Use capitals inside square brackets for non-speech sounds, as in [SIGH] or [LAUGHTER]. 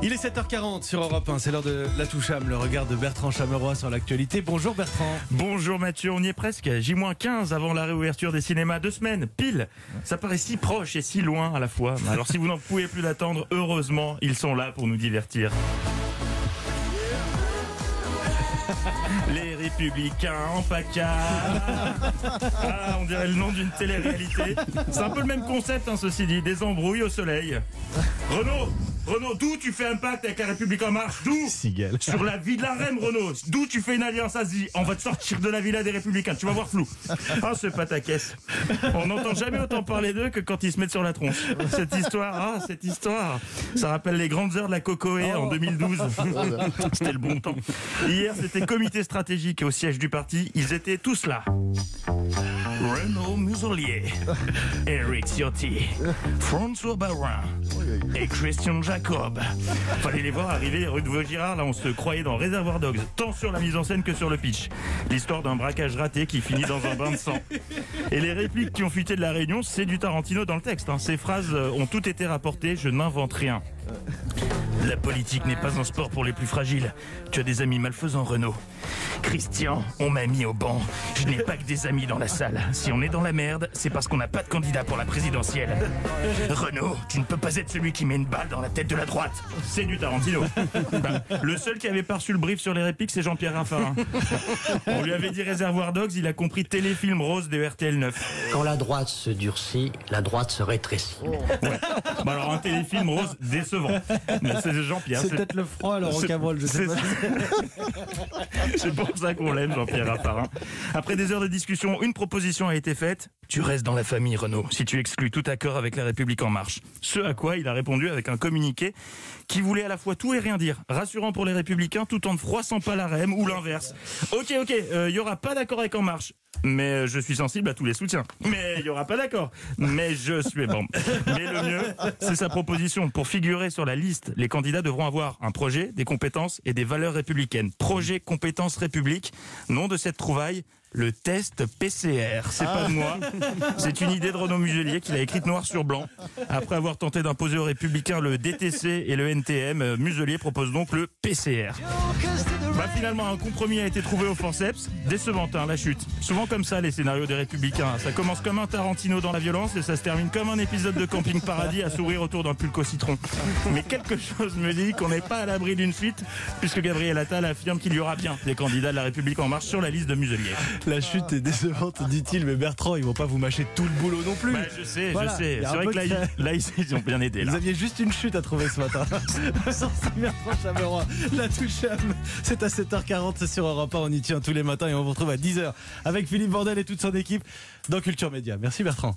Il est 7h40 sur Europe 1, c'est l'heure de la toucham, le regard de Bertrand Chameroy sur l'actualité. Bonjour Bertrand. Bonjour Mathieu, on y est presque. J-15 avant la réouverture des cinémas, deux semaines, pile. Ça paraît si proche et si loin à la fois. Alors si vous n'en pouvez plus d'attendre, heureusement, ils sont là pour nous divertir. Les Républicains en PACA. Ah, on dirait le nom d'une télé-réalité. C'est un peu le même concept, hein, ceci dit. Des embrouilles au soleil. Renaud Renaud, d'où tu fais un pacte avec la République en marche? D'où? Sur la vie de la reine, Renaud. D'où tu fais une alliance Asie? On va te sortir de la villa des Républicains. Tu vas voir flou. Ah, c'est pas ta caisse. On n'entend jamais autant parler d'eux que quand ils se mettent sur la tronche. Cette histoire, ah, cette histoire. Ça rappelle les grandes heures de la Cocoé en 2012. [LAUGHS] C'était le bon temps. Hier, c'était comité stratégique au siège du parti. Ils étaient tous là. Renaud Muselier, [LAUGHS] Eric Ciotti, François Barin et Christian Jacob. Fallait les voir arriver rue de Vaugirard, là on se croyait dans Réservoir Dogs, tant sur la mise en scène que sur le pitch. L'histoire d'un braquage raté qui finit dans un bain de sang. Et les répliques qui ont fuité de la réunion, c'est du Tarantino dans le texte. Hein. Ces phrases ont toutes été rapportées, je n'invente rien. La politique n'est pas un sport pour les plus fragiles. Tu as des amis malfaisants, Renaud. Christian, on m'a mis au banc. Je n'ai pas que des amis dans la salle. Si on est dans la merde, c'est parce qu'on n'a pas de candidat pour la présidentielle. Renaud, tu ne peux pas être celui qui met une balle dans la tête de la droite. C'est du Tarantino. Ben, le seul qui avait pas reçu le brief sur les répliques, c'est Jean-Pierre Raffarin. On lui avait dit Réservoir Dogs, il a compris téléfilm rose de RTL 9. Quand la droite se durcit, la droite se rétrécit. Ouais. Alors un téléfilm rose décevant. Mais c'est Jean-Pierre. C'est peut-être le froid alors au Cabrol, je sais pas. [LAUGHS] C'est pour ça qu'on l'aime, Jean-Pierre Raffarin. Après des heures de discussion, une proposition a été faite. Tu restes dans la famille, Renaud, si tu exclus tout accord avec la République en marche. Ce à quoi il a répondu avec un communiqué qui voulait à la fois tout et rien dire. Rassurant pour les Républicains tout en ne froissant pas la REM ou l'inverse. Ok, ok, il euh, y aura pas d'accord avec En Marche. Mais euh, je suis sensible à tous les soutiens. Mais il y aura pas d'accord. Mais je suis. Mais le mieux, c'est sa proposition. Pour figurer sur la liste, les candidats devront avoir un projet, des compétences et des valeurs républicaines. Projet, compétences, république. Nom de cette trouvaille, le test PCR. C'est pas de moi. C'est une idée de Renaud Muselier qu'il a écrite noir sur blanc. Après avoir tenté d'imposer aux républicains le DTC et le NTM, Muselier propose donc le PCR. Bah finalement, un compromis a été trouvé au forceps. Décevant, hein, la chute. Souvent comme ça, les scénarios des Républicains. Ça commence comme un Tarantino dans la violence et ça se termine comme un épisode de Camping Paradis à sourire autour d'un pulco citron. Mais quelque chose me dit qu'on n'est pas à l'abri d'une fuite, puisque Gabriel Attal affirme qu'il y aura bien des candidats de la République en marche sur la liste de Muselier. La chute est décevante, dit-il, mais Bertrand, ils vont pas vous mâcher tout le boulot non plus. Bah, je sais, je sais. C'est vrai que là, là, ils ont bien aidé. Là. Vous aviez juste une chute à trouver ce matin. [LAUGHS] Bertrand Chameroy, la touche c'est à 7h40 sur Europe 1. On y tient tous les matins et on vous retrouve à 10h avec Philippe Bordel et toute son équipe dans Culture Média. Merci Bertrand.